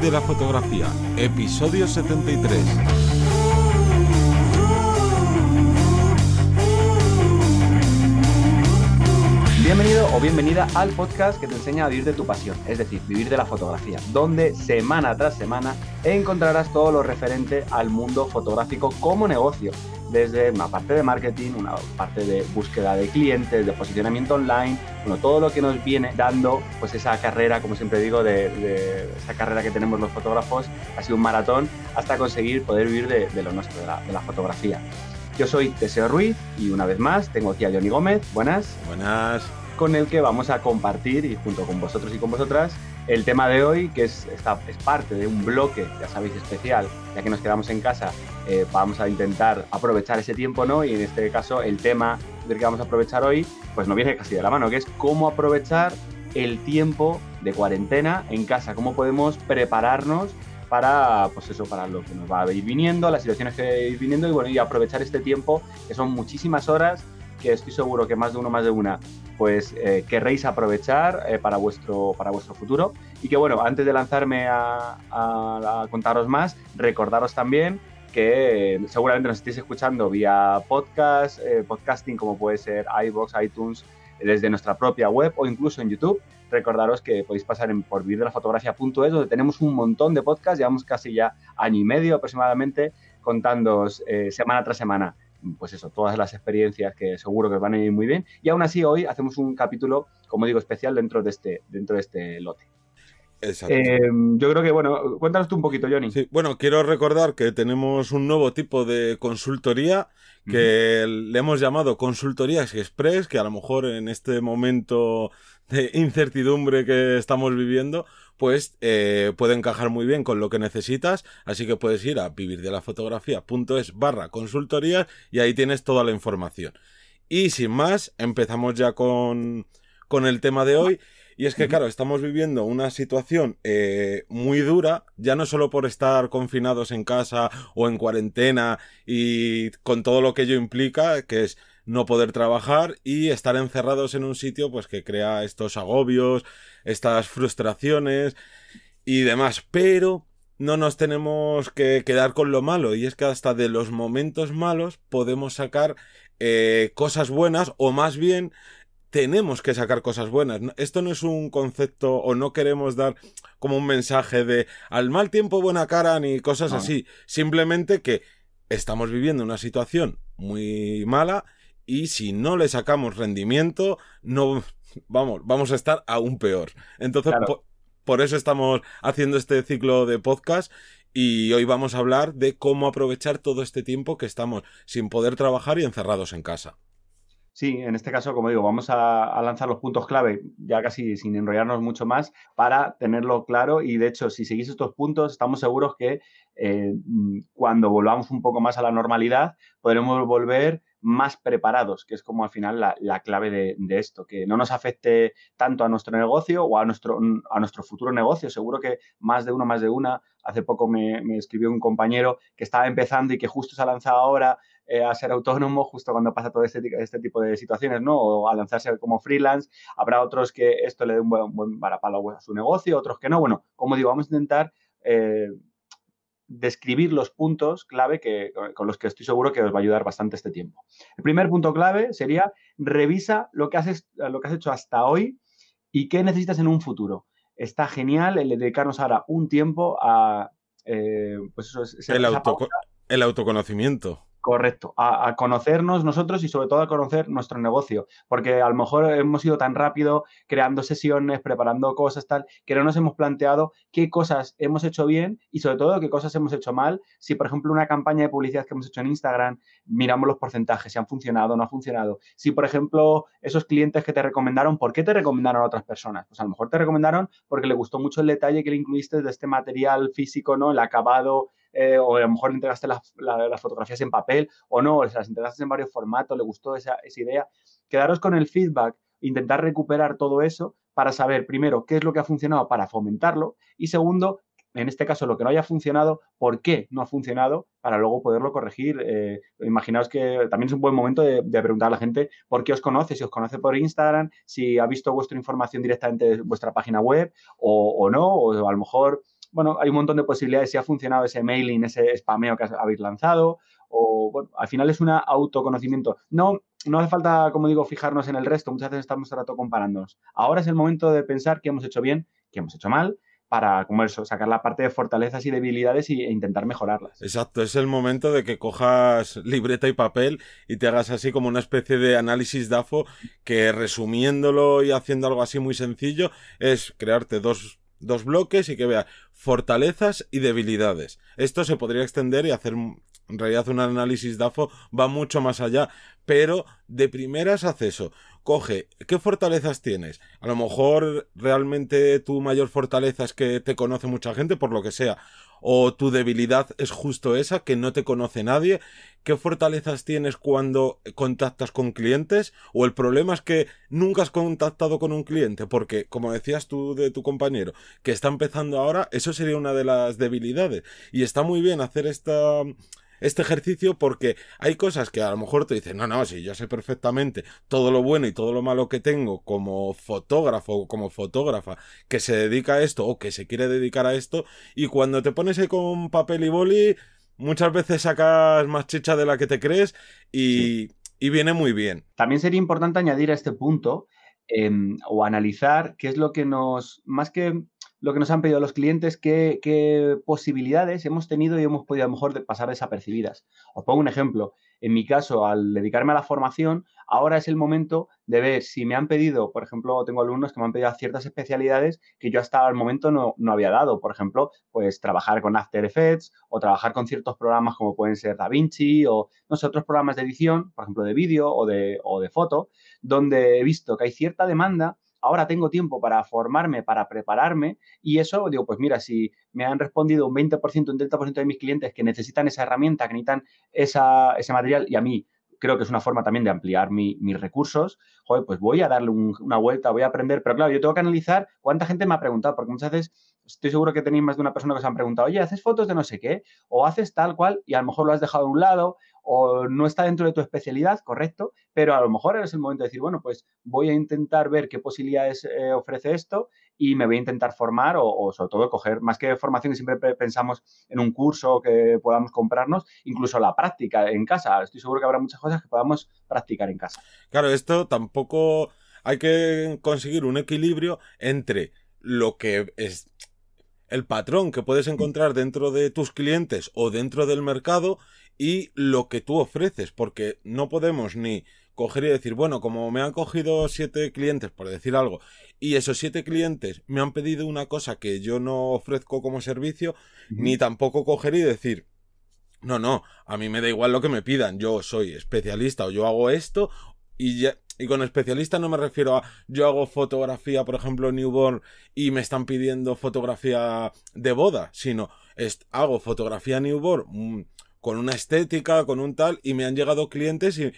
De la fotografía, episodio 73. Bienvenido o bienvenida al podcast que te enseña a vivir de tu pasión, es decir, vivir de la fotografía, donde semana tras semana encontrarás todo lo referente al mundo fotográfico como negocio, desde una parte de marketing, una parte de búsqueda de clientes, de posicionamiento online, bueno, todo lo que nos viene dando pues esa carrera, como siempre digo, de, esa carrera que tenemos los fotógrafos, ha sido un maratón hasta conseguir poder vivir de, lo nuestro, de la, fotografía. Yo soy Teseo Ruiz y una vez más tengo aquí a Johnny Gómez. Buenas. Buenas. Con el que vamos a compartir, y junto con vosotros y con vosotras, el tema de hoy, que es, es parte de un bloque, ya sabéis, especial, ya que nos quedamos en casa, eh, vamos a intentar aprovechar ese tiempo, ¿no? Y en este caso, el tema del que vamos a aprovechar hoy, pues no viene casi de la mano, que es cómo aprovechar el tiempo de cuarentena en casa, cómo podemos prepararnos para, pues eso, para lo que nos va a ir viniendo, las situaciones que ir viniendo y bueno, y aprovechar este tiempo, que son muchísimas horas, que estoy seguro que más de uno, más de una, pues eh, querréis aprovechar eh, para, vuestro, para vuestro futuro. Y que bueno, antes de lanzarme a, a, contaros más, recordaros también que seguramente nos estéis escuchando vía podcast, eh, podcasting como puede ser iVoox, iTunes, desde nuestra propia web o incluso en YouTube. Recordaros que podéis pasar en por fotografía.es, donde tenemos un montón de podcasts, llevamos casi ya año y medio aproximadamente contándoos eh, semana tras semana, pues eso, todas las experiencias que seguro que van a ir muy bien. Y aún así hoy hacemos un capítulo, como digo, especial dentro de este, dentro de este lote. Eh, yo creo que, bueno, cuéntanos tú un poquito, Johnny. Sí, bueno, quiero recordar que tenemos un nuevo tipo de consultoría que le hemos llamado Consultorías Express, que a lo mejor en este momento de incertidumbre que estamos viviendo, pues eh, puede encajar muy bien con lo que necesitas, así que puedes ir a vivirdelafotografía.es barra consultorías y ahí tienes toda la información. Y sin más, empezamos ya con, con el tema de hoy. Y es que, claro, estamos viviendo una situación eh, muy dura, ya no solo por estar confinados en casa o en cuarentena y con todo lo que ello implica, que es no poder trabajar y estar encerrados en un sitio pues que crea estos agobios, estas frustraciones y demás, pero no nos tenemos que quedar con lo malo y es que hasta de los momentos malos podemos sacar eh, cosas buenas o más bien tenemos que sacar cosas buenas. Esto no es un concepto o no queremos dar como un mensaje de al mal tiempo buena cara ni cosas así. Simplemente que estamos viviendo una situación muy mala y si no le sacamos rendimiento, no vamos, vamos a estar aún peor. Entonces, por, eso estamos haciendo este ciclo de podcast y hoy vamos a hablar de cómo aprovechar todo este tiempo que estamos sin poder trabajar y encerrados en casa. Sí, en este caso, como digo, vamos a, lanzar los puntos clave, ya casi sin enrollarnos mucho más, para tenerlo claro. Y de hecho, si seguís estos puntos, estamos seguros que eh, cuando volvamos un poco más a la normalidad, podremos volver más preparados, que es como al final la, clave de, esto, que no nos afecte tanto a nuestro negocio o a nuestro, a nuestro futuro negocio. Seguro que más de uno, más de una, hace poco me, escribió un compañero que estaba empezando y que justo se ha lanzado ahora eh, a ser autónomo, justo cuando pasa todo este, este, tipo de situaciones, ¿no? O a lanzarse como freelance. Habrá otros que esto le dé un buen, buen varapalo a su negocio, otros que no. Bueno, como digo, vamos a intentar... Eh, describir los puntos clave que, con los que estoy seguro que os va a ayudar bastante este tiempo. El primer punto clave sería revisa lo que has, lo que has hecho hasta hoy y qué necesitas en un futuro. Está genial el dedicarnos ahora un tiempo a... Eh, pues el, el autoconocimiento. Correcto, a, conocernos nosotros y sobre todo a conocer nuestro negocio, porque a lo mejor hemos ido tan rápido creando sesiones, preparando cosas, tal, que no nos hemos planteado qué cosas hemos hecho bien y sobre todo qué cosas hemos hecho mal. Si, por ejemplo, una campaña de publicidad que hemos hecho en Instagram, miramos los porcentajes, si han funcionado o no ha funcionado. Si, por ejemplo, esos clientes que te recomendaron, ¿por qué te recomendaron a otras personas? Pues a lo mejor te recomendaron porque le gustó mucho el detalle que le incluiste de este material físico, ¿no? El acabado, eh, o a lo mejor entregaste las, fotografías en papel o no, o las entregaste en varios formatos, le gustó esa, idea. Quedaros con el feedback, intentar recuperar todo eso para saber, primero, qué es lo que ha funcionado para fomentarlo y segundo, en este caso, lo que no haya funcionado, por qué no ha funcionado, para luego poderlo corregir. Eh, imaginaos que también es un buen momento de, preguntar a la gente por qué os conoce, si os conoce por Instagram, si ha visto vuestra información directamente de vuestra página web o, o no, o a lo mejor bueno, hay un montón de posibilidades si ha funcionado ese mailing, ese spameo que habéis lanzado, o bueno, al final es un autoconocimiento. No, no hace falta, como digo, fijarnos en el resto, muchas veces estamos todo el rato comparándonos. Ahora es el momento de pensar qué hemos hecho bien, qué hemos hecho mal, para, como eso, sacar la parte de fortalezas y debilidades e intentar mejorarlas. Exacto, es el momento de que cojas libreta y papel y te hagas así como una especie de análisis DAFO que resumiéndolo y haciendo algo así muy sencillo es crearte dos, dos bloques y que veas fortalezas y debilidades. Esto se podría extender y hacer en realidad un análisis DAFO va mucho más allá, pero de primeras haz eso coge, ¿qué fortalezas tienes? A lo mejor realmente tu mayor fortaleza es que te conoce mucha gente, por lo que sea, o tu debilidad es justo esa, que no te conoce nadie. ¿Qué fortalezas tienes cuando contactas con clientes? O el problema es que nunca has contactado con un cliente, porque como decías tú de tu compañero, que está empezando ahora, eso sería una de las debilidades. Y está muy bien hacer esta este ejercicio porque hay cosas que a lo mejor te dicen, no, no, si yo sé perfectamente todo lo bueno y todo lo malo que tengo como fotógrafo o como fotógrafa que se dedica a esto o que se quiere dedicar a esto y cuando te pones ahí con papel y boli muchas veces sacas más chicha de la que te crees y, viene muy bien. También sería importante añadir a este punto em, o analizar qué es lo que nos, más que lo que nos han pedido los clientes, qué, posibilidades hemos tenido y hemos podido a lo mejor pasar desapercibidas. Os pongo un ejemplo. En mi caso, al dedicarme a la formación, ahora es el momento de ver si me han pedido, por ejemplo, tengo alumnos que me han pedido ciertas especialidades que yo hasta el momento no, había dado. Por ejemplo, pues trabajar con After Effects o trabajar con ciertos programas como pueden ser DaVinci o no sé, otros programas de edición, por ejemplo, de vídeo o de, o de foto, donde he visto que hay cierta demanda ahora tengo tiempo para formarme, para prepararme y eso, digo, pues mira, si me han respondido un 20%, un 30% de mis clientes que necesitan esa herramienta, que necesitan ese material y a mí creo que es una forma también de ampliar mis recursos, joder, pues voy a darle una vuelta, voy a aprender, pero claro, yo tengo que analizar cuánta gente me ha preguntado, porque muchas veces estoy seguro que tenéis más de una persona que os han preguntado, oye, ¿haces fotos de no sé qué? O haces tal cual y a lo mejor lo has dejado a un lado o no está dentro de tu especialidad, correcto, pero a lo mejor es el momento de decir, bueno, pues voy a intentar ver qué posibilidades eh, ofrece esto y me voy a intentar formar o, sobre todo coger, más que formación, siempre pensamos en un curso que podamos comprarnos, incluso la práctica en casa. Estoy seguro que habrá muchas cosas que podamos practicar en casa. Claro, esto tampoco hay que conseguir un equilibrio entre lo que es el patrón que puedes encontrar dentro de tus clientes o dentro del mercado y lo que tú ofreces, porque no podemos ni coger y decir, bueno, como me han cogido siete clientes, por decir algo, y esos siete clientes me han pedido una cosa que yo no ofrezco como servicio, ni tampoco coger y decir, no, no, a mí me da igual lo que me pidan, yo soy especialista o yo hago esto, y ya, y con especialista no me refiero a yo hago fotografía, por ejemplo, newborn y me están pidiendo fotografía de boda, sino hago fotografía newborn mm, con una estética, con un tal, y me han llegado clientes y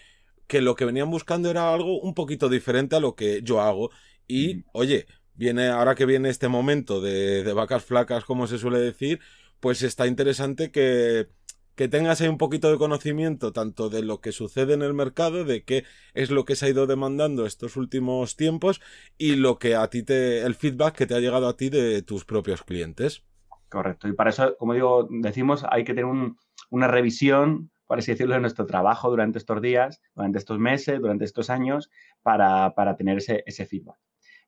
que lo que venían buscando era algo un poquito diferente a lo que yo hago. Y, oye, viene, ahora que viene este momento de, de vacas flacas, como se suele decir, pues está interesante que, que tengas ahí un poquito de conocimiento tanto de lo que sucede en el mercado, de qué es lo que se ha ido demandando estos últimos tiempos y lo que a ti te, el feedback que te ha llegado a ti de tus propios clientes. Correcto. Y para eso, como digo, decimos, hay que tener una revisión, por así decirlo, de nuestro trabajo durante estos días, durante estos meses, durante estos años, para, tener ese, ese feedback.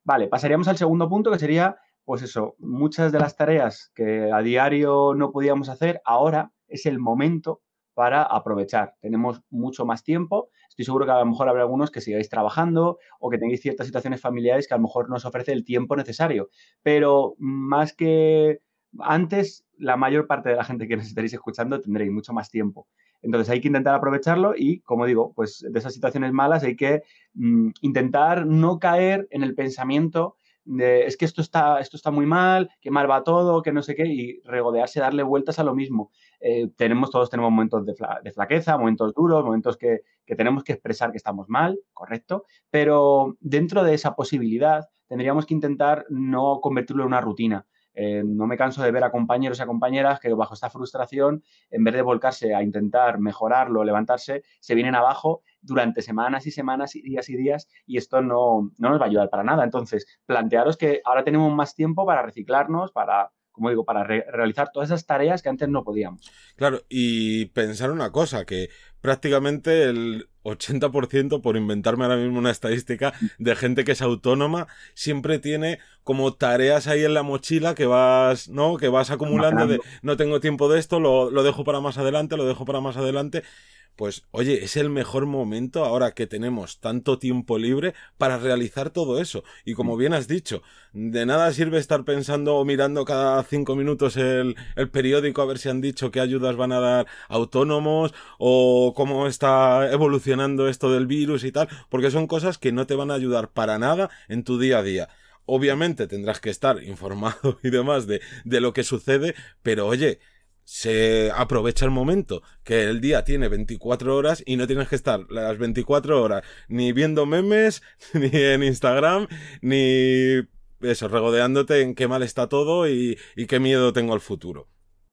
Vale, pasaríamos al segundo punto, que sería, pues eso, muchas de las tareas que a diario no podíamos hacer, ahora es el momento para aprovechar. Tenemos mucho más tiempo. Estoy seguro que a lo mejor habrá algunos que sigáis trabajando o que tengáis ciertas situaciones familiares que a lo mejor no os ofrece el tiempo necesario. Pero más que antes, la mayor parte de la gente que nos estaréis escuchando tendréis mucho más tiempo. Entonces hay que intentar aprovecharlo y, como digo, pues de esas situaciones malas hay que mm, intentar no caer en el pensamiento es que esto está, esto está muy mal, que mal va todo, que no sé qué, y regodearse, darle vueltas a lo mismo. Eh, tenemos, todos tenemos momentos de, de, flaqueza, momentos duros, momentos que, que tenemos que expresar que estamos mal, correcto, pero dentro de esa posibilidad tendríamos que intentar no convertirlo en una rutina. Eh, no me canso de ver a compañeros y a compañeras que bajo esta frustración, en vez de volcarse a intentar mejorarlo, levantarse, se vienen abajo durante semanas y semanas y días y días y esto no, nos va a ayudar para nada. Entonces, plantearos que ahora tenemos más tiempo para reciclarnos, para como digo, para realizar todas esas tareas que antes no podíamos. Claro, y pensar una cosa, que prácticamente el 80%, por inventarme ahora mismo una estadística, de gente que es autónoma, siempre tiene como tareas ahí en la mochila que vas, ¿no? Que vas acumulando de no tengo tiempo de esto, lo, lo dejo para más adelante, lo dejo para más adelante pues oye, es el mejor momento ahora que tenemos tanto tiempo libre para realizar todo eso. Y como bien has dicho, de nada sirve estar pensando o mirando cada cinco minutos el, el periódico a ver si han dicho qué ayudas van a dar autónomos o cómo está evolucionando esto del virus y tal, porque son cosas que no te van a ayudar para nada en tu día a día. Obviamente tendrás que estar informado y demás de, de lo que sucede, pero oye, se aprovecha el momento que el día tiene 24 horas y no tienes que estar las 24 horas ni viendo memes, ni en Instagram, ni eso, regodeándote en qué mal está todo y, qué miedo tengo al futuro.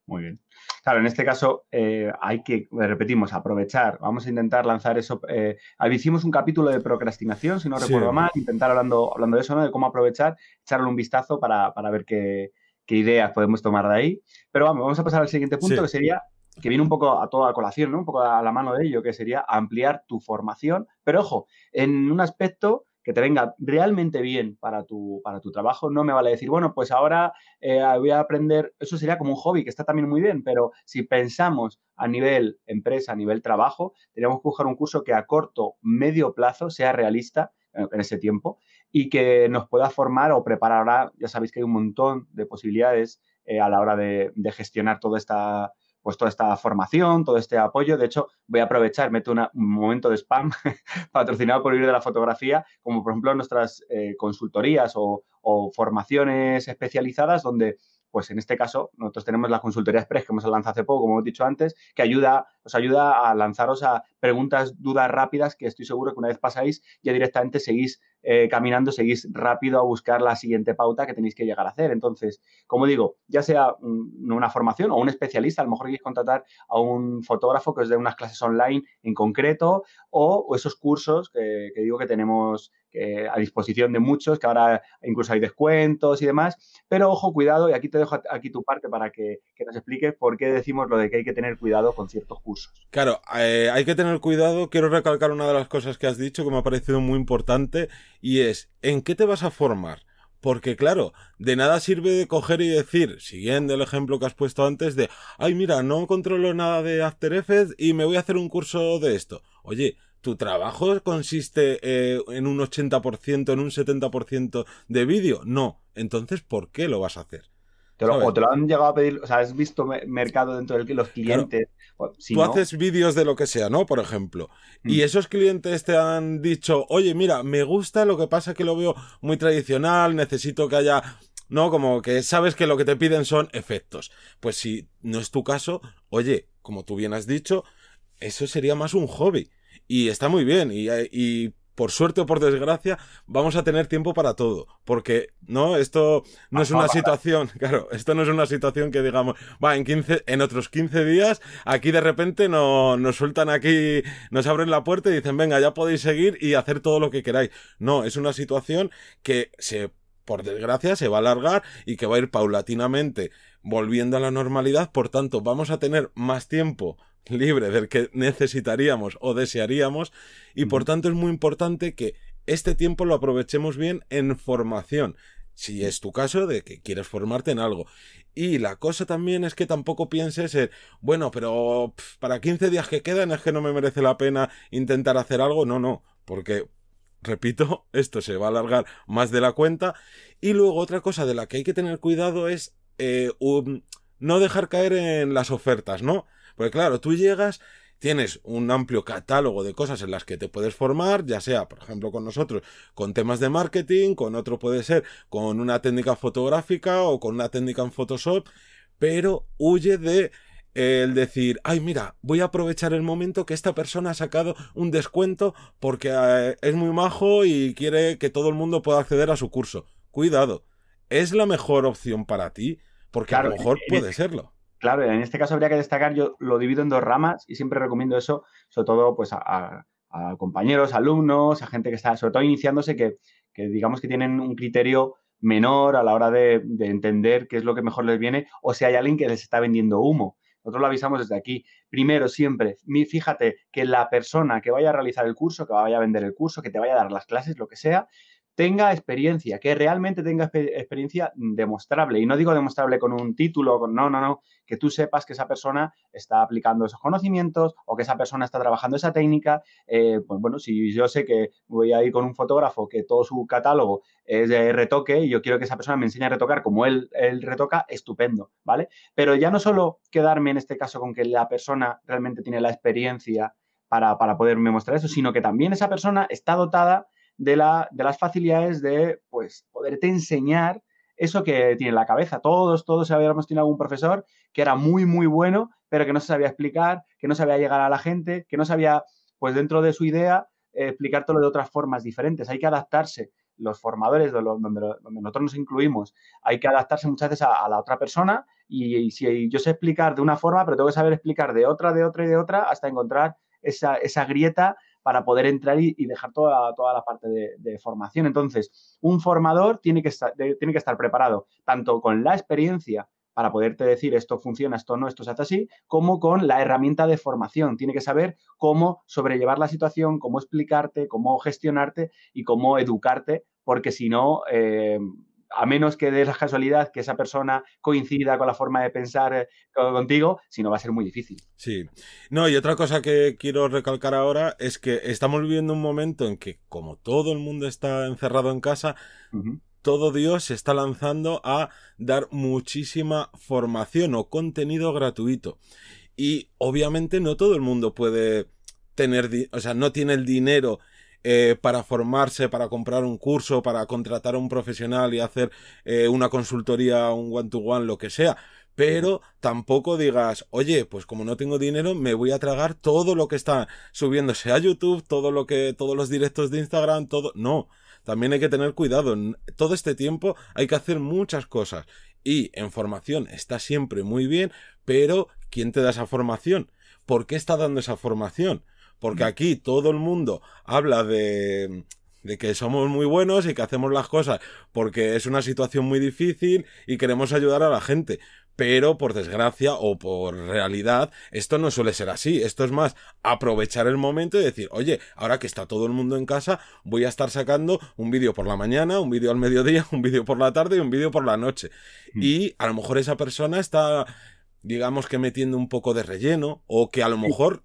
Muy bien. Claro, en este caso eh, hay que, repetimos, aprovechar. Vamos a intentar lanzar eso. Eh, hicimos un capítulo de procrastinación, si no recuerdo mal, intentar hablando, hablando de eso, ¿no? De cómo aprovechar, echarle un vistazo para, para ver qué, qué ideas podemos tomar de ahí. Pero vamos, vamos a pasar al siguiente punto, que sería, que viene un poco a toda colación, ¿no? Un poco a la mano de ello, que sería ampliar tu formación. Pero ojo, en un aspecto que te venga realmente bien para tu, para tu trabajo, no me vale decir, bueno, pues ahora eh, voy a aprender, eso sería como un hobby, que está también muy bien, pero si pensamos a nivel empresa, a nivel trabajo, tenemos que buscar un curso que a corto, medio plazo sea realista eh, en ese tiempo y que nos pueda formar o preparar. Ya sabéis que hay un montón de posibilidades eh, a la hora de, gestionar toda esta, pues toda esta formación, todo este apoyo. De hecho, voy a aprovechar, meto un momento de spam patrocinado por ir de la fotografía, como por ejemplo nuestras eh, consultorías o, o, formaciones especializadas donde pues en este caso nosotros tenemos la consultoría express que hemos lanzado hace poco, como hemos dicho antes, que ayuda, os ayuda a lanzaros a preguntas, dudas rápidas que estoy seguro que una vez pasáis ya directamente seguís eh, caminando, seguís rápido a buscar la siguiente pauta que tenéis que llegar a hacer. Entonces, como digo, ya sea una formación o un especialista, a lo mejor queréis contratar a un fotógrafo que os dé unas clases online en concreto o, esos cursos que, que digo que tenemos a disposición de muchos, que ahora incluso hay descuentos y demás. Pero ojo, cuidado, y aquí te dejo aquí tu parte para que, nos expliques por qué decimos lo de que hay que tener cuidado con ciertos cursos. Claro, eh, hay que tener cuidado. Quiero recalcar una de las cosas que has dicho que me ha parecido muy importante y es, ¿en qué te vas a formar? Porque claro, de nada sirve de coger y decir, siguiendo el ejemplo que has puesto antes de, ay mira, no controlo nada de After Effects y me voy a hacer un curso de esto. Oye, ¿Tu trabajo consiste eh, en un 80%, en un 70% de vídeo? No. Entonces, ¿por qué lo vas a hacer? Te lo, o te lo han llegado a pedir, o sea, has visto mercado dentro del que los clientes. Tú haces vídeos de lo que sea, ¿no? Por ejemplo. Y mm. esos clientes te han dicho, oye, mira, me gusta, lo que pasa que lo veo muy tradicional, necesito que haya. No, como que sabes que lo que te piden son efectos. Pues si no es tu caso, oye, como tú bien has dicho, eso sería más un hobby. Y está muy bien. Y, por suerte o por desgracia, vamos a tener tiempo para todo. Porque, ¿no? Esto no es una situación, claro, esto no es una situación que digamos, va, en 15, en otros 15 días, aquí de repente no, nos sueltan aquí, nos abren la puerta y dicen, venga, ya podéis seguir y hacer todo lo que queráis. No, es una situación que se, por desgracia, se va a alargar y que va a ir paulatinamente volviendo a la normalidad. Por tanto, vamos a tener más tiempo libre del que necesitaríamos o desearíamos y por tanto es muy importante que este tiempo lo aprovechemos bien en formación, si es tu caso de que quieres formarte en algo. Y la cosa también es que tampoco pienses en, bueno, pero para 15 días que quedan es que no me merece la pena intentar hacer algo. No, no, porque, repito, esto se va a alargar más de la cuenta. Y luego otra cosa de la que hay que tener cuidado es eh, no dejar caer en las ofertas, ¿no? Porque claro, tú llegas, tienes un amplio catálogo de cosas en las que te puedes formar, ya sea, por ejemplo, con nosotros, con temas de marketing, con otro puede ser con una técnica fotográfica o con una técnica en Photoshop, pero huye de el decir, ay, mira, voy a aprovechar el momento que esta persona ha sacado un descuento porque eh, es muy majo y quiere que todo el mundo pueda acceder a su curso. Cuidado, ¿es la mejor opción para ti? Porque a lo mejor puede serlo. Claro, en este caso habría que destacar, yo lo divido en dos ramas y siempre recomiendo eso, sobre todo pues a, compañeros, alumnos, a gente que está sobre todo iniciándose, que, digamos que tienen un criterio menor a la hora de, de, entender qué es lo que mejor les viene o si hay alguien que les está vendiendo humo. Nosotros lo avisamos desde aquí. Primero, siempre, fíjate que la persona que vaya a realizar el curso, que vaya a vender el curso, que te vaya a dar las clases, lo que sea, tenga experiencia, que realmente tenga experiencia demostrable. Y no digo demostrable con un título, con, no, no, no, que tú sepas que esa persona está aplicando esos conocimientos o que esa persona está trabajando esa técnica. Eh, pues bueno, si yo sé que voy a ir con un fotógrafo que todo su catálogo es de retoque y yo quiero que esa persona me enseñe a retocar como él, él retoca, estupendo, ¿vale? Pero ya no solo quedarme en este caso con que la persona realmente tiene la experiencia para, para poderme mostrar eso, sino que también esa persona está dotada de, la, de las facilidades de pues, poderte enseñar eso que tiene en la cabeza. Todos, todos habíamos tenido algún profesor que era muy, muy bueno, pero que no se sabía explicar, que no sabía llegar a la gente, que no sabía, pues dentro de su idea, eh, explicártelo de otras formas diferentes. Hay que adaptarse. Los formadores donde, donde, nosotros nos incluimos, hay que adaptarse muchas veces a, la otra persona y, si yo sé explicar de una forma, pero tengo que saber explicar de otra, de otra y de otra hasta encontrar esa, esa grieta para poder entrar y, dejar toda, toda la parte de, formación. Entonces, un formador tiene que, estar, tiene que estar preparado tanto con la experiencia para poderte decir esto funciona, esto no, esto se hace así, como con la herramienta de formación. Tiene que saber cómo sobrellevar la situación, cómo explicarte, cómo gestionarte y cómo educarte, porque si no, eh, a menos que de la casualidad que esa persona coincida con la forma de pensar eh, contigo, si no va a ser muy difícil. Sí. No, y otra cosa que quiero recalcar ahora es que estamos viviendo un momento en que, como todo el mundo está encerrado en casa, todo Dios se está lanzando a dar muchísima formación o contenido gratuito. Y obviamente no todo el mundo puede tener, o sea, no tiene el dinero eh, para formarse, para comprar un curso, para contratar a un profesional y hacer eh, una consultoría, un one-to-one, lo que sea. Pero tampoco digas, oye, pues como no tengo dinero, me voy a tragar todo lo que está subiéndose a YouTube, todo lo que, todos los directos de Instagram, todo. No. También hay que tener cuidado. Todo este tiempo hay que hacer muchas cosas. Y en formación está siempre muy bien, pero ¿quién te da esa formación? ¿Por qué está dando esa formación? Porque aquí todo el mundo habla de, de que somos muy buenos y que hacemos las cosas porque es una situación muy difícil y queremos ayudar a la gente. Pero por desgracia o por realidad, esto no suele ser así. Esto es más aprovechar el momento y decir, oye, ahora que está todo el mundo en casa, voy a estar sacando un vídeo por la mañana, un vídeo al mediodía, un vídeo por la tarde y un vídeo por la noche. Mm. Y a lo mejor esa persona está, digamos que metiendo un poco de relleno o que a lo mejor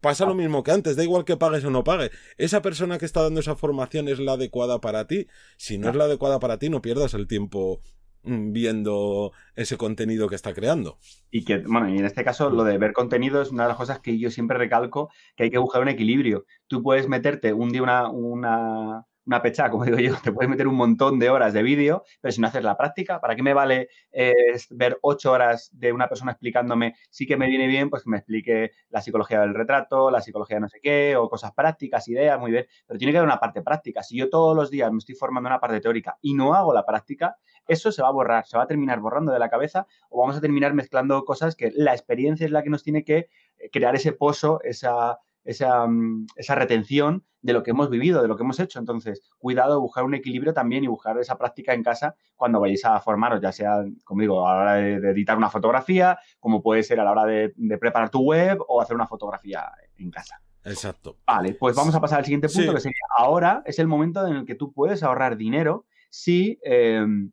pasa lo mismo que antes, da igual que pagues o no pagues. Esa persona que está dando esa formación es la adecuada para ti. Si no es la adecuada para ti, no pierdas el tiempo mm, viendo ese contenido que está creando. Y que, bueno, y en este caso lo de ver contenido es una de las cosas que yo siempre recalco, que hay que buscar un equilibrio. Tú puedes meterte un día una, una una pecha, como digo yo, te puedes meter un montón de horas de vídeo, pero si no haces la práctica, ¿para qué me vale eh, ver ocho horas de una persona explicándome? Sí que me viene bien, pues que me explique la psicología del retrato, la psicología de no sé qué, o cosas prácticas, ideas, muy bien, pero tiene que haber una parte práctica. Si yo todos los días me estoy formando una parte teórica y no hago la práctica, eso se va a borrar, se va a terminar borrando de la cabeza o vamos a terminar mezclando cosas que la experiencia es la que nos tiene que eh, crear ese pozo, esa esa, mm, esa, retención de lo que hemos vivido, de lo que hemos hecho. Entonces, cuidado, buscar un equilibrio también y buscar esa práctica en casa cuando vayáis a formaros, ya sea, como digo, a la hora de, editar una fotografía, como puede ser a la hora de, preparar tu web o hacer una fotografía en casa. Exacto. Vale, pues vamos a pasar al siguiente punto, que sería, ahora es el momento en el que tú puedes ahorrar dinero si... Em,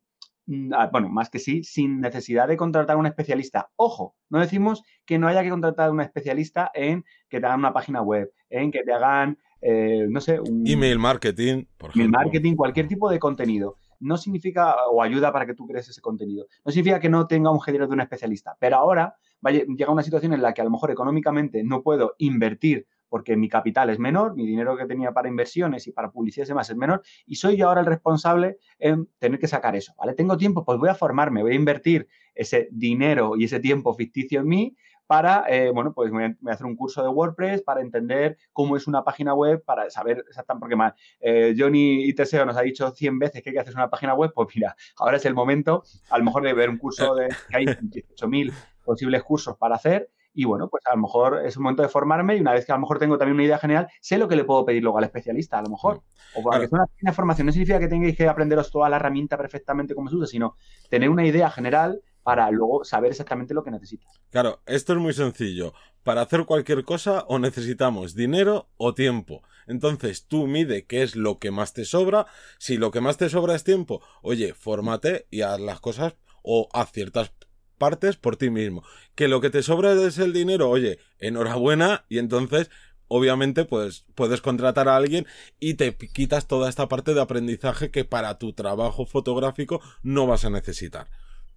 bueno, más que sí, sin necesidad de contratar a un especialista. Ojo, no decimos que no haya que contratar a un especialista en que te hagan una página web, en que te hagan, eh, no sé, un... Email marketing, por ejemplo. Email marketing, cualquier tipo de contenido. No significa, o ayuda para que tú crees ese contenido. No significa que no tenga un género de un especialista. Pero ahora llega una situación en la que a lo mejor económicamente no puedo invertir porque mi capital es menor, mi dinero que tenía para inversiones y para publicidad y demás es menor, y soy yo ahora el responsable en tener que sacar eso, ¿vale? Tengo tiempo, pues voy a formarme, voy a invertir ese dinero y ese tiempo ficticio en mí para, eh, bueno, pues voy a, hacer un curso de WordPress para entender cómo es una página web, para saber exactamente, porque más, eh, Johnny y Teseo nos ha dicho 100 veces que hay que hacer una página web, pues mira, ahora es el momento, a lo mejor de ver un curso de, que hay 18.000 posibles cursos para hacer y bueno, pues a lo mejor es un momento de formarme y una vez que a lo mejor tengo también una idea general, sé lo que le puedo pedir luego al especialista, a lo mejor. Mm. O para que sea una formación, no significa que tengáis que aprenderos toda la herramienta perfectamente como se usa, sino tener una idea general para luego saber exactamente lo que necesitas. Claro, esto es muy sencillo. Para hacer cualquier cosa o necesitamos dinero o tiempo. Entonces tú mide qué es lo que más te sobra. Si lo que más te sobra es tiempo, oye, fórmate y haz las cosas o haz ciertas partes por ti mismo. Que lo que te sobra es el dinero, oye, enhorabuena y entonces obviamente pues puedes contratar a alguien y te quitas toda esta parte de aprendizaje que para tu trabajo fotográfico no vas a necesitar.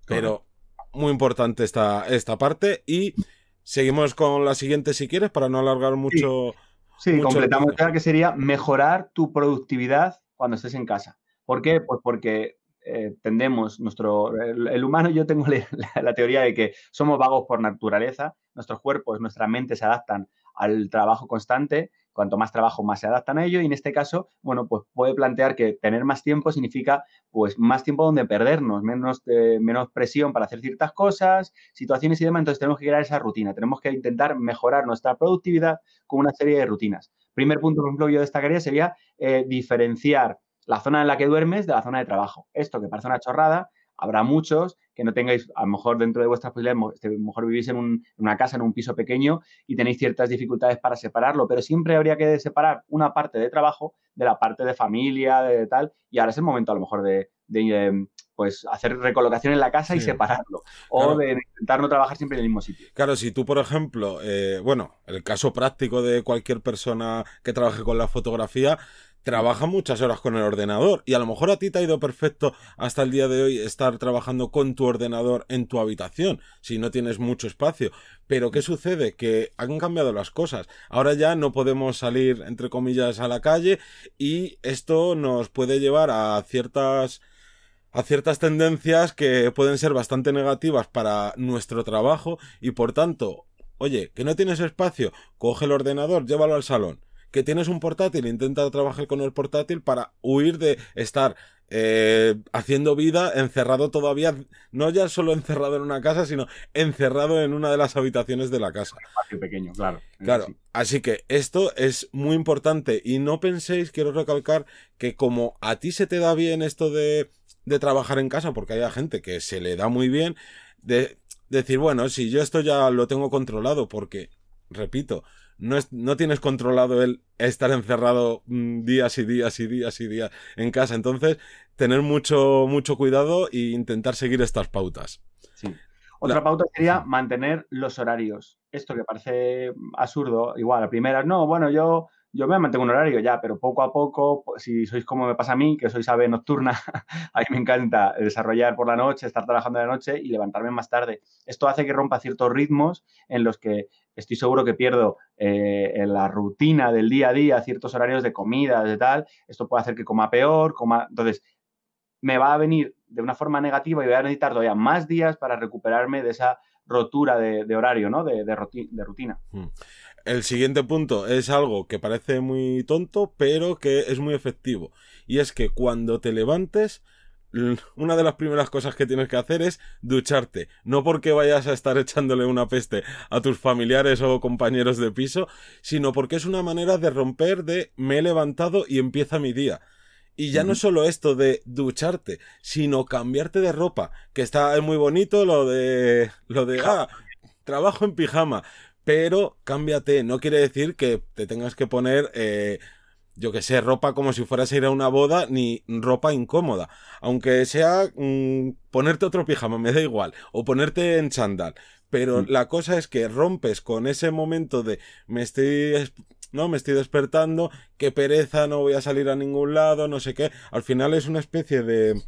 Pero muy importante esta, esta parte y seguimos con la siguiente si quieres para no alargar mucho. Sí, completamos ya que sería mejorar tu productividad cuando estés en casa. ¿Por qué? Pues porque eh, tendemos, nuestro, el, humano, yo tengo la, teoría de que somos vagos por naturaleza, nuestros cuerpos, nuestra mente se adaptan al trabajo constante cuanto más trabajo, más se adaptan a ello. Y en este caso, bueno, pues puede plantear que tener más tiempo significa pues más tiempo donde perdernos, menos, menos presión para hacer ciertas cosas, situaciones y demás. Entonces tenemos que crear esa rutina. Tenemos que intentar mejorar nuestra productividad con una serie de rutinas. Primer punto, por ejemplo, yo destacaría sería eh, diferenciar la zona en la que duermes de la zona de trabajo. Esto que parece una chorrada, habrá muchos que no tengáis, a lo mejor dentro de vuestras posibilidades, este, a lo mejor vivís en, una casa, en un piso pequeño y tenéis ciertas dificultades para separarlo, pero siempre habría que separar una parte de trabajo de la parte de familia, de tal, y ahora es el momento a lo mejor de, em, pues hacer recolocación en la casa y separarlo. O de intentar no trabajar siempre en el mismo sitio. Claro, si tú, por ejemplo, eh, bueno, el caso práctico de cualquier persona que trabaje con la fotografía, trabaja muchas horas con el ordenador y a lo mejor a ti te ha ido perfecto hasta el día de hoy estar trabajando con tu ordenador en tu habitación si no tienes mucho espacio. Pero ¿qué sucede? Que han cambiado las cosas. Ahora ya no podemos salir entre comillas a la calle y esto nos puede llevar a ciertas a ciertas tendencias que pueden ser bastante negativas para nuestro trabajo y por tanto, oye, que no tienes espacio, coge el ordenador, llévalo al salón que tienes un portátil, intenta trabajar con el portátil para huir de estar eh, haciendo vida encerrado todavía, no ya solo encerrado en una casa, sino encerrado en una de las habitaciones de la casa. espacio pequeño, claro. Claro, así que esto es muy importante y no penséis, quiero recalcar, que como a ti se te da bien esto de, de trabajar en casa, porque hay gente que se le da muy bien, de decir, bueno, si yo esto ya lo tengo controlado, porque, repito, no, es, no tienes controlado el estar encerrado mm, días y días y días y días en casa. Entonces, tener mucho, mucho cuidado e intentar seguir estas pautas. Sí. Otra pauta sería mantener los horarios. Esto que parece absurdo, igual, la primera, no, bueno, yo yo me mantengo un horario ya, pero poco a poco, si sois como me pasa a mí, que soy ave nocturna, a mí me encanta desarrollar por la noche, estar trabajando de la noche y levantarme más tarde. Esto hace que rompa ciertos ritmos en los que estoy seguro que pierdo eh, en la rutina del día a día ciertos horarios de comida, de tal. Esto puede hacer que coma peor, coma... Entonces, me va a venir de una forma negativa y voy a necesitar todavía más días para recuperarme de esa rotura de, horario, ¿no? De, de rutina. Hmm. El siguiente punto es algo que parece muy tonto, pero que es muy efectivo. Y es que cuando te levantes, una de las primeras cosas que tienes que hacer es ducharte. No porque vayas a estar echándole una peste a tus familiares o compañeros de piso, sino porque es una manera de romper de me he levantado y empieza mi día. Y ya no solo esto de ducharte, sino cambiarte de ropa, que está muy bonito lo de lo de ah, trabajo en pijama, pero cámbiate, no quiere decir que te tengas que poner, eh, yo que sé, ropa como si fueras a ir a una boda, ni ropa incómoda. Aunque sea mm, ponerte otro pijama, me da igual, o ponerte en chándal. Pero mm. la cosa es que rompes con ese momento de me estoy no me estoy despertando, qué pereza, no voy a salir a ningún lado, no sé qué. Al final es una especie de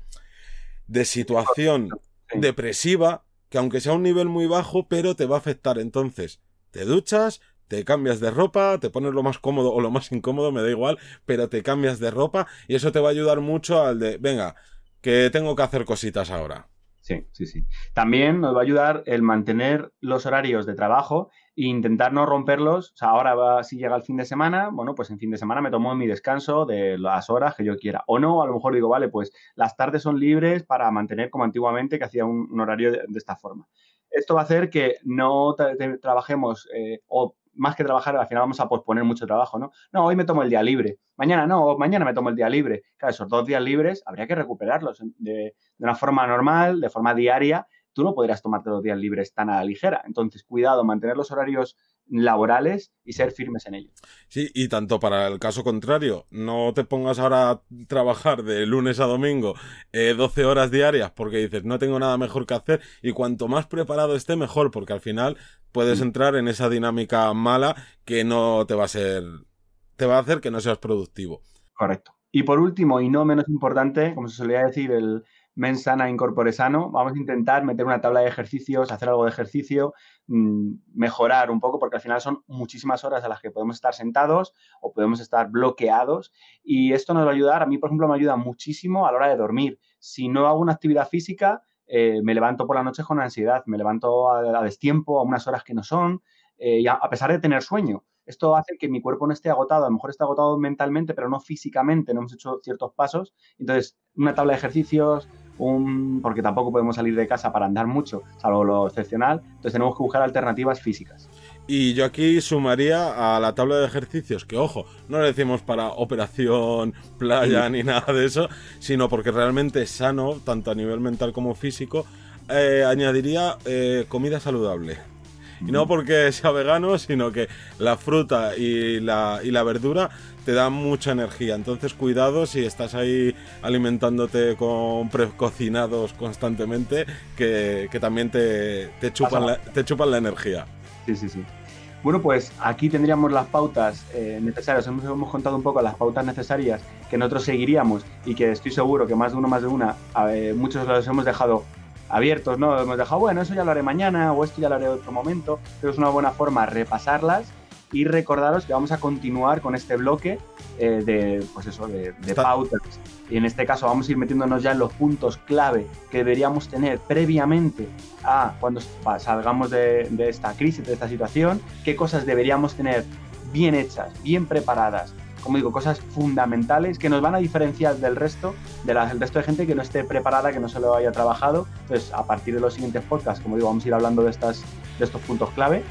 de situación depresiva que aunque sea un nivel muy bajo, pero te va a afectar. Entonces, te duchas, te cambias de ropa, te pones lo más cómodo o lo más incómodo, me da igual, pero te cambias de ropa y eso te va a ayudar mucho al de, venga, que tengo que hacer cositas ahora. Sí, sí, sí. También nos va a ayudar el mantener los horarios de trabajo e intentar no romperlos. O sea, ahora va, si llega el fin de semana, bueno, pues en fin de semana me tomo mi descanso de las horas que yo quiera. O no, a lo mejor digo, vale, pues las tardes son libres para mantener como antiguamente que hacía un, horario de esta forma. esto va a hacer que no trabajemos eh, o más que trabajar, al final vamos a posponer mucho trabajo, ¿no? No, hoy me tomo el día libre, mañana no, mañana me tomo el día libre. Claro, esos dos días libres habría que recuperarlos de, de una forma normal, de forma diaria. Tú no podrías tomarte los días libres tan a la ligera. Entonces, cuidado, mantener los horarios laborales y ser firmes en ello. Sí, y tanto para el caso contrario, no te pongas ahora a trabajar de lunes a domingo 12 eh, horas diarias porque dices no tengo nada mejor que hacer y cuanto más preparado esté mejor porque al final puedes mm. entrar en esa dinámica mala que no te va a ser, te va a hacer que no seas productivo. Correcto. Y por último, y no menos importante, como se solía decir, el, mensana incorpore sano, vamos a intentar meter una tabla de ejercicios, hacer algo de ejercicio, mm, mejorar un poco, porque al final son muchísimas horas a las que podemos estar sentados o podemos estar bloqueados. Y esto nos va a ayudar, a mí, por ejemplo, me ayuda muchísimo a la hora de dormir. Si no hago una actividad física, eh, me levanto por la noche con ansiedad, me levanto a, destiempo, a unas horas que no son, eh, y a, pesar de tener sueño. Esto hace que mi cuerpo no esté agotado, a lo mejor está agotado mentalmente, pero no físicamente, no hemos hecho ciertos pasos. Entonces, una tabla de ejercicios, un, porque tampoco podemos salir de casa para andar mucho, salvo lo excepcional, entonces tenemos que buscar alternativas físicas. Y yo aquí sumaría a la tabla de ejercicios, que ojo, no le decimos para operación, playa ni nada de eso, sino porque realmente es sano, tanto a nivel mental como físico, eh, añadiría eh, comida saludable. Y no porque sea vegano, sino que la fruta y la, y la verdura te dan mucha energía. Entonces, cuidado si estás ahí alimentándote con precocinados constantemente, que, también te, te, chupan la, te chupan la energía. Sí, sí, sí. Bueno, pues aquí tendríamos las pautas eh, necesarias. Hemos, hemos, contado un poco las pautas necesarias que nosotros seguiríamos y que estoy seguro que más de uno, más de una, muchos los hemos dejado abiertos, ¿no? Hemos dejado, bueno, eso ya lo haré mañana o esto ya lo haré otro momento, pero es una buena forma repasarlas y recordaros que vamos a continuar con este bloque eh, de, pues eso, de, pautas. Y en este caso vamos a ir metiéndonos ya en los puntos clave que deberíamos tener previamente a cuando salgamos de, de esta crisis, de esta situación, qué cosas deberíamos tener bien hechas, bien preparadas, como digo, cosas fundamentales que nos van a diferenciar del resto, de del resto de gente que no esté preparada, que no se lo haya trabajado. Entonces, a partir de los siguientes podcasts, como digo, vamos a ir hablando de, estas, de estos puntos clave.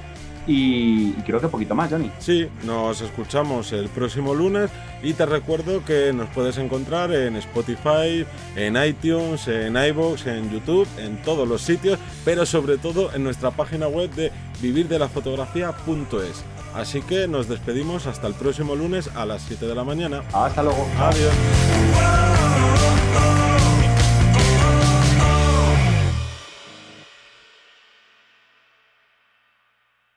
Y, creo que poquito más, Johnny. Sí, nos escuchamos el próximo lunes y te recuerdo que nos puedes encontrar en Spotify, en iTunes, en iVoox, en YouTube, en todos los sitios, pero sobre todo en nuestra página web de vivirdelafotografía.es. Así que nos despedimos hasta el próximo lunes a las 7 de la mañana. Hasta luego. Adiós.